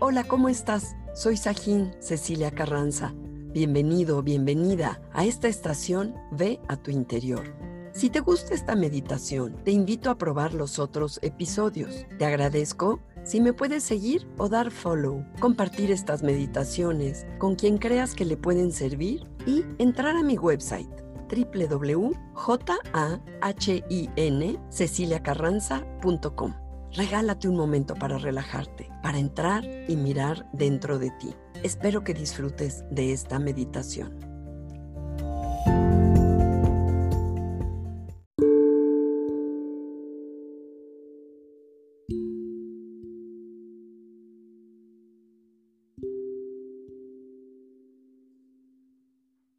Hola, ¿cómo estás? Soy Sajín Cecilia Carranza. Bienvenido, bienvenida a esta estación Ve a tu interior. Si te gusta esta meditación, te invito a probar los otros episodios. Te agradezco si me puedes seguir o dar follow, compartir estas meditaciones con quien creas que le pueden servir y entrar a mi website www.jahinceciliacarranza.com. Regálate un momento para relajarte, para entrar y mirar dentro de ti. Espero que disfrutes de esta meditación.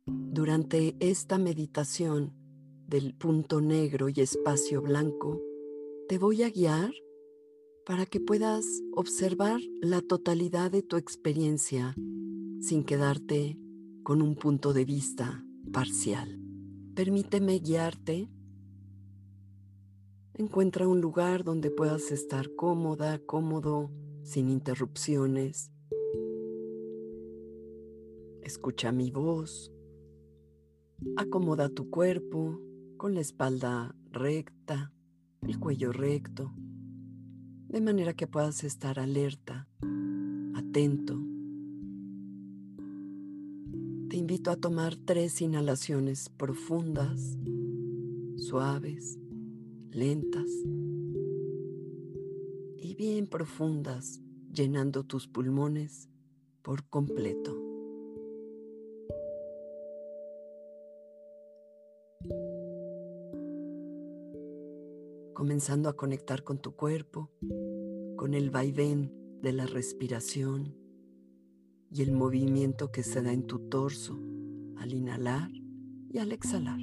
Durante esta meditación del punto negro y espacio blanco, te voy a guiar para que puedas observar la totalidad de tu experiencia sin quedarte con un punto de vista parcial. Permíteme guiarte. Encuentra un lugar donde puedas estar cómoda, cómodo, sin interrupciones. Escucha mi voz. Acomoda tu cuerpo con la espalda recta, el cuello recto de manera que puedas estar alerta, atento. Te invito a tomar tres inhalaciones profundas, suaves, lentas y bien profundas, llenando tus pulmones por completo. Comenzando a conectar con tu cuerpo, con el vaivén de la respiración y el movimiento que se da en tu torso al inhalar y al exhalar.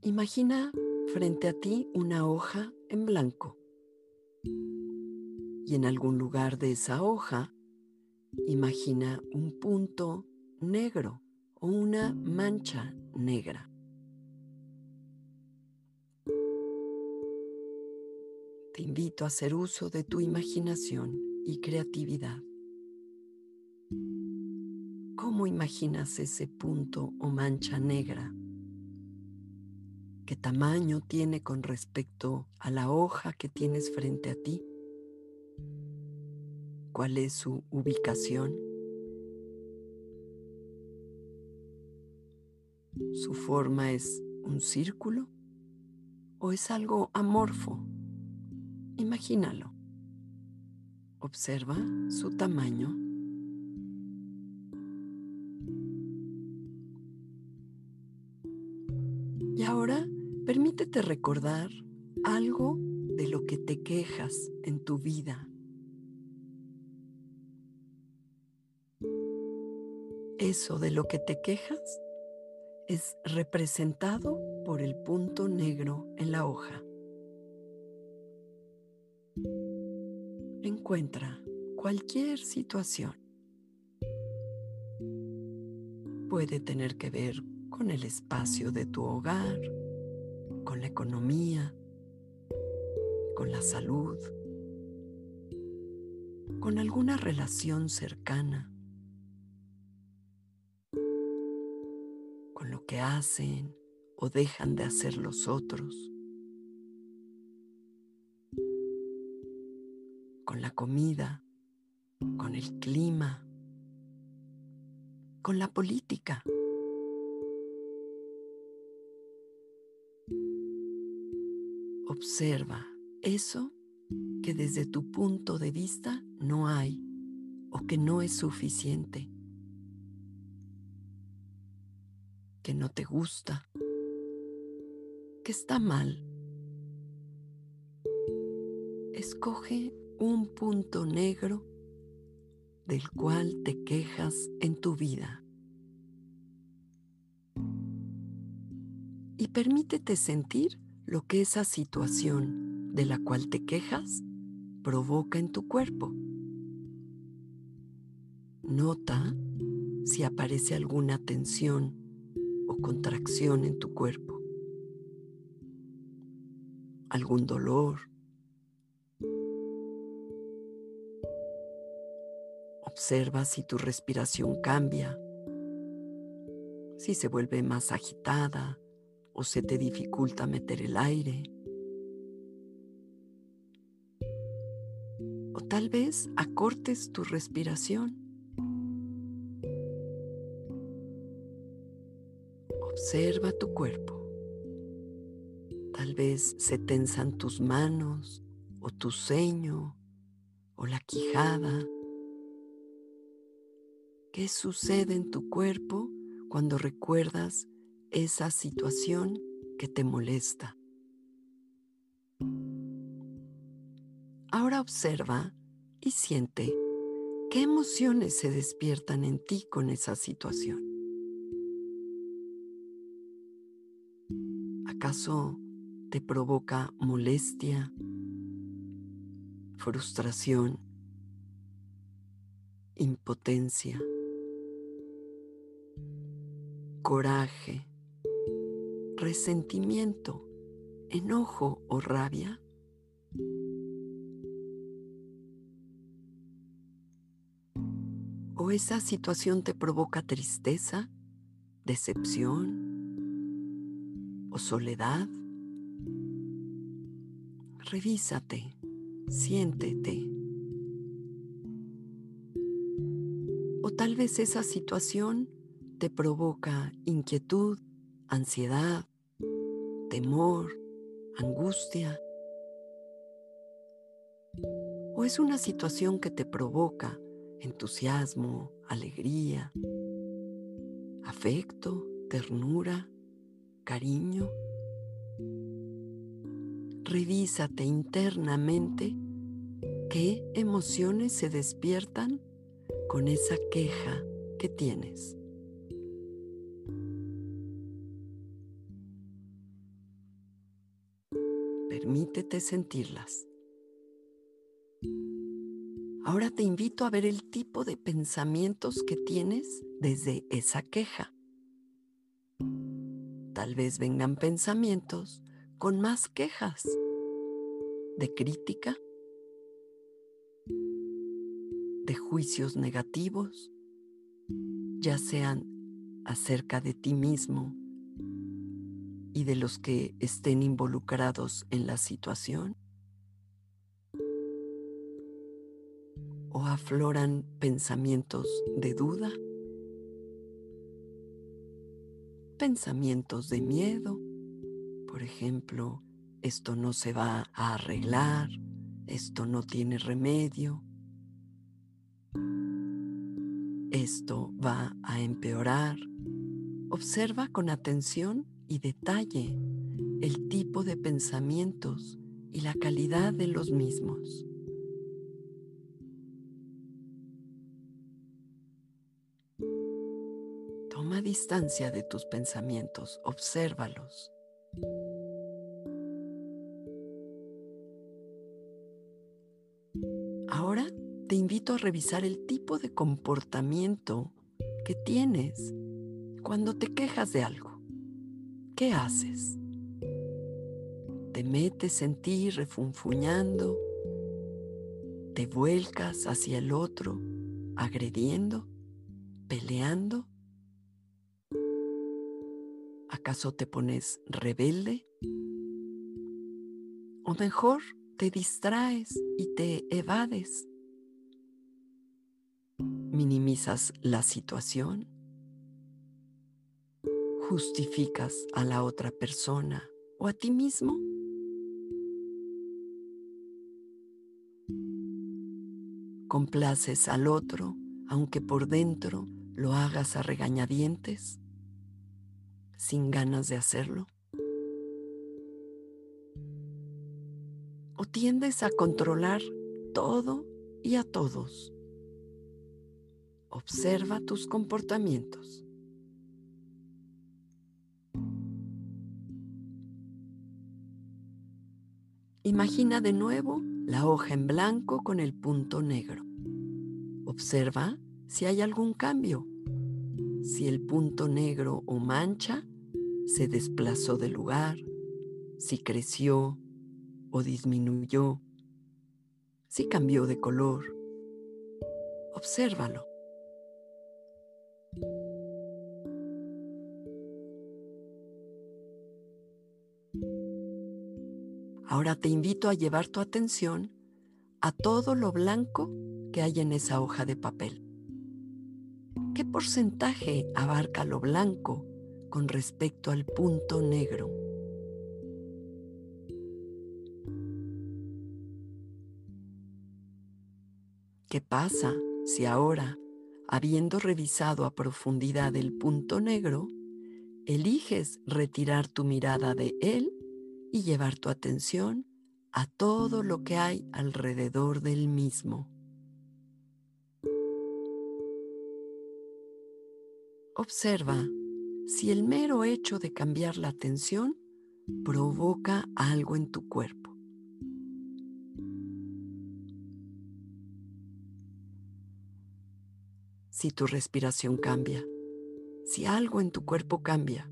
Imagina frente a ti una hoja en blanco y en algún lugar de esa hoja imagina un punto negro o una mancha negra. Te invito a hacer uso de tu imaginación y creatividad. ¿Cómo imaginas ese punto o mancha negra? ¿Qué tamaño tiene con respecto a la hoja que tienes frente a ti? Cuál es su ubicación, su forma es un círculo o es algo amorfo. Imagínalo. Observa su tamaño. Y ahora permítete recordar algo de lo que te quejas en tu vida eso de lo que te quejas es representado por el punto negro en la hoja. Encuentra cualquier situación. Puede tener que ver con el espacio de tu hogar, con la economía, con la salud, con alguna relación cercana que hacen o dejan de hacer los otros, con la comida, con el clima, con la política. Observa eso que desde tu punto de vista no hay o que no es suficiente. Que no te gusta, que está mal. Escoge un punto negro del cual te quejas en tu vida. Y permítete sentir lo que esa situación de la cual te quejas provoca en tu cuerpo. Nota si aparece alguna tensión o contracción en tu cuerpo, algún dolor. Observa si tu respiración cambia, si se vuelve más agitada o se te dificulta meter el aire. O tal vez acortes tu respiración. Observa tu cuerpo. Tal vez se tensan tus manos o tu ceño o la quijada. ¿Qué sucede en tu cuerpo cuando recuerdas esa situación que te molesta? Ahora observa y siente qué emociones se despiertan en ti con esa situación. ¿Acaso te provoca molestia, frustración, impotencia, coraje, resentimiento, enojo o rabia? ¿O esa situación te provoca tristeza, decepción, o soledad, revísate, siéntete. O tal vez esa situación te provoca inquietud, ansiedad, temor, angustia. O es una situación que te provoca entusiasmo, alegría, afecto, ternura, cariño. Revísate internamente qué emociones se despiertan con esa queja que tienes. Permítete sentirlas. Ahora te invito a ver el tipo de pensamientos que tienes desde esa queja. Tal vez vengan pensamientos con más quejas, de crítica, de juicios negativos, ya sean acerca de ti mismo y de los que estén involucrados en la situación, o afloran pensamientos de duda pensamientos de miedo. Por ejemplo, esto no se va a arreglar, esto no tiene remedio, esto va a empeorar. Observa con atención y detalle el tipo de pensamientos y la calidad de los mismos. Distancia de tus pensamientos, obsérvalos. Ahora te invito a revisar el tipo de comportamiento que tienes cuando te quejas de algo. ¿Qué haces? ¿Te metes en ti refunfuñando? ¿Te vuelcas hacia el otro agrediendo? ¿Peleando? ¿Acaso te pones rebelde? O mejor, te distraes y te evades. Minimizas la situación. Justificas a la otra persona o a ti mismo. Complaces al otro aunque por dentro lo hagas a regañadientes sin ganas de hacerlo? ¿O tiendes a controlar todo y a todos? Observa tus comportamientos. Imagina de nuevo la hoja en blanco con el punto negro. Observa si hay algún cambio si el punto negro o mancha se desplazó del lugar, si creció o disminuyó, si cambió de color. Obsérvalo. Ahora te invito a llevar tu atención a todo lo blanco que hay en esa hoja de papel. ¿Qué porcentaje abarca lo blanco con respecto al punto negro? ¿Qué pasa si ahora, habiendo revisado a profundidad el punto negro, eliges retirar tu mirada de él y llevar tu atención a todo lo que hay alrededor del mismo. Observa si el mero hecho de cambiar la atención provoca algo en tu cuerpo. Si tu respiración cambia, si algo en tu cuerpo cambia,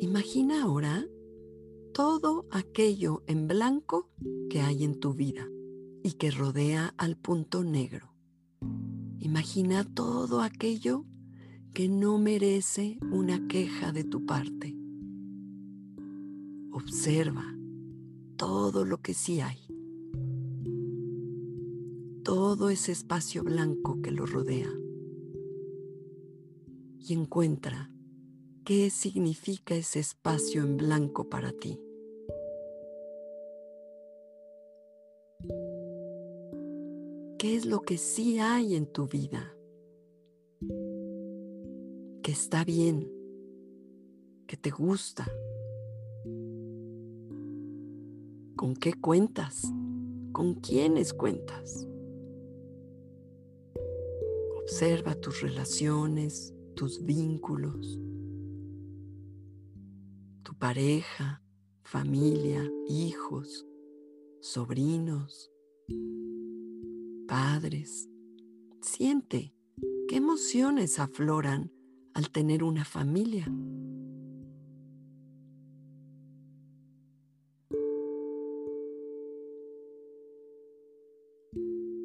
Imagina ahora todo aquello en blanco que hay en tu vida y que rodea al punto negro. Imagina todo aquello que no merece una queja de tu parte. Observa todo lo que sí hay. Todo ese espacio blanco que lo rodea. Y encuentra ¿Qué significa ese espacio en blanco para ti? ¿Qué es lo que sí hay en tu vida? Está bien, que te gusta. ¿Con qué cuentas? ¿Con quiénes cuentas? Observa tus relaciones, tus vínculos pareja, familia, hijos, sobrinos, padres. Siente qué emociones afloran al tener una familia.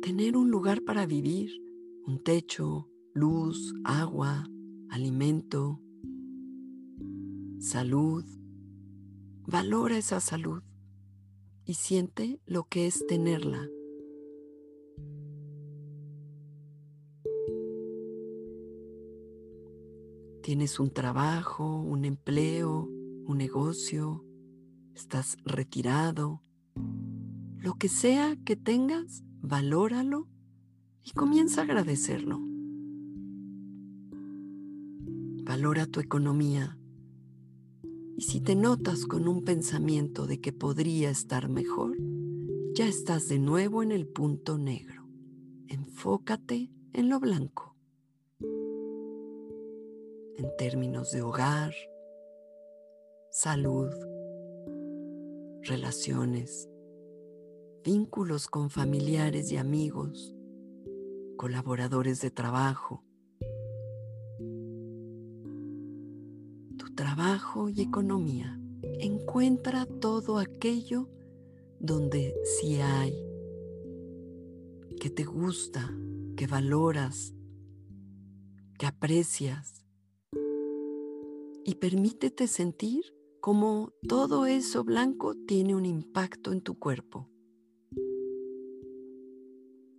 Tener un lugar para vivir, un techo, luz, agua, alimento, salud, Valora esa salud y siente lo que es tenerla. Tienes un trabajo, un empleo, un negocio, estás retirado. Lo que sea que tengas, valóralo y comienza a agradecerlo. Valora tu economía, y si te notas con un pensamiento de que podría estar mejor, ya estás de nuevo en el punto negro. Enfócate en lo blanco. En términos de hogar, salud, relaciones, vínculos con familiares y amigos, colaboradores de trabajo, trabajo y economía. Encuentra todo aquello donde sí hay, que te gusta, que valoras, que aprecias. Y permítete sentir cómo todo eso blanco tiene un impacto en tu cuerpo.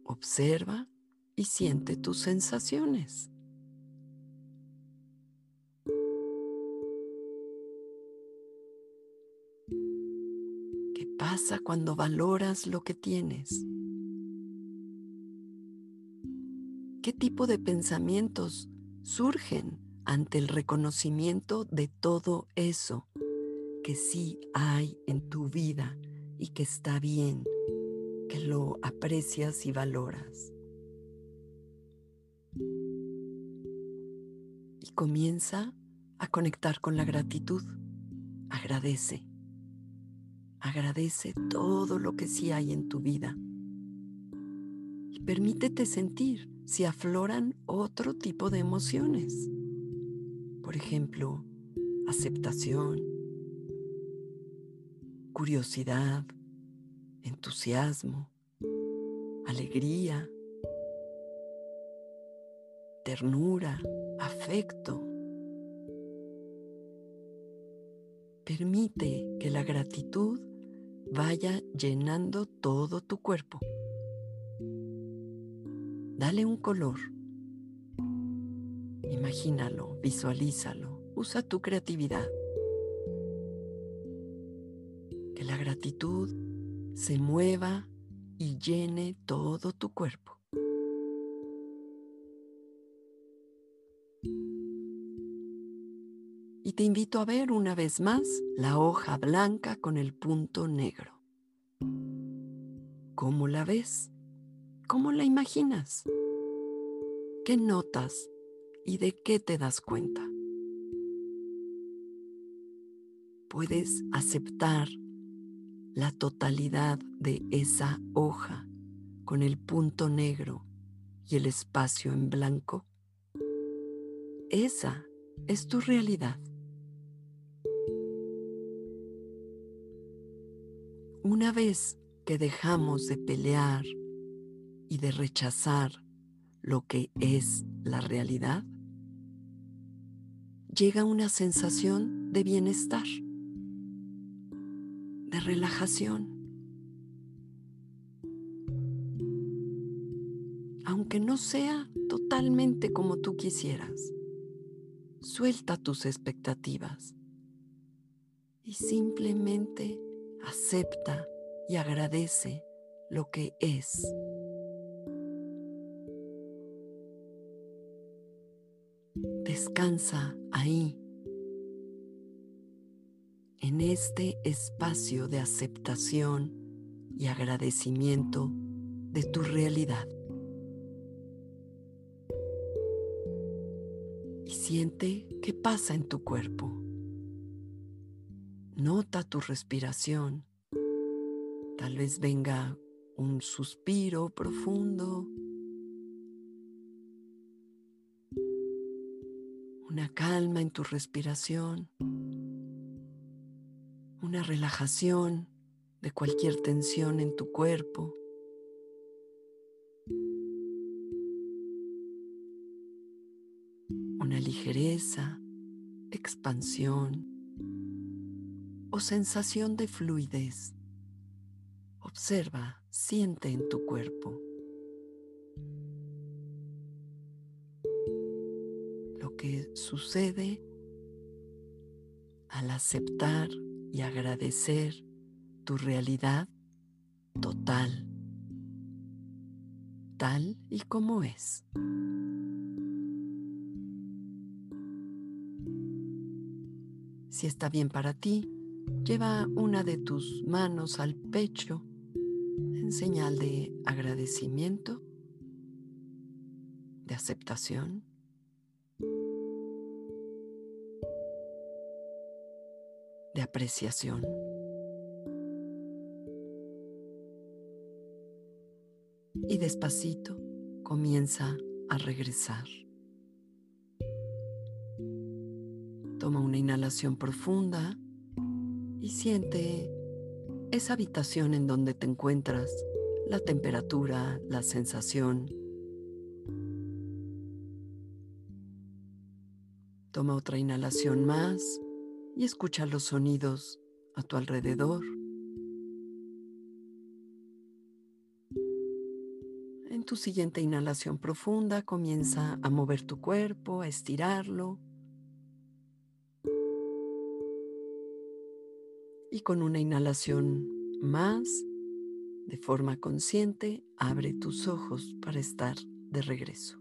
Observa y siente tus sensaciones. pasa cuando valoras lo que tienes? ¿Qué tipo de pensamientos surgen ante el reconocimiento de todo eso que sí hay en tu vida y que está bien, que lo aprecias y valoras? Y comienza a conectar con la gratitud. Agradece. Agradece todo lo que sí hay en tu vida y permítete sentir si afloran otro tipo de emociones. Por ejemplo, aceptación, curiosidad, entusiasmo, alegría, ternura, afecto. Permite que la gratitud vaya llenando todo tu cuerpo. Dale un color. Imagínalo, visualízalo, usa tu creatividad. Que la gratitud se mueva y llene todo tu cuerpo. Y te invito a ver una vez más la hoja blanca con el punto negro. ¿Cómo la ves? ¿Cómo la imaginas? ¿Qué notas y de qué te das cuenta? Puedes aceptar la totalidad de esa hoja con el punto negro y el espacio en blanco. Esa es tu realidad. Una vez que dejamos de pelear y de rechazar lo que es la realidad, llega una sensación de bienestar, de relajación. Aunque no sea totalmente como tú quisieras, suelta tus expectativas y simplemente acepta y agradece lo que es. Descansa ahí, en este espacio de aceptación y agradecimiento de tu realidad. Y siente qué pasa en tu cuerpo. Nota tu respiración. Tal vez venga un suspiro profundo, una calma en tu respiración, una relajación de cualquier tensión en tu cuerpo. Una ligereza, expansión o sensación de fluidez. Observa, siente en tu cuerpo. Sucede al aceptar y agradecer tu realidad total, tal y como es. Si está bien para ti, Lleva una de tus manos al pecho en señal de agradecimiento, de aceptación. De apreciación. Y despacito comienza a regresar. Toma una inhalación profunda y siente esa habitación en donde te encuentras, la temperatura, la sensación. Toma otra inhalación más y escucha los sonidos a tu alrededor. En tu siguiente inhalación profunda comienza a mover tu cuerpo, a estirarlo. y con una inhalación más, de forma consciente, abre tus ojos para estar de regreso.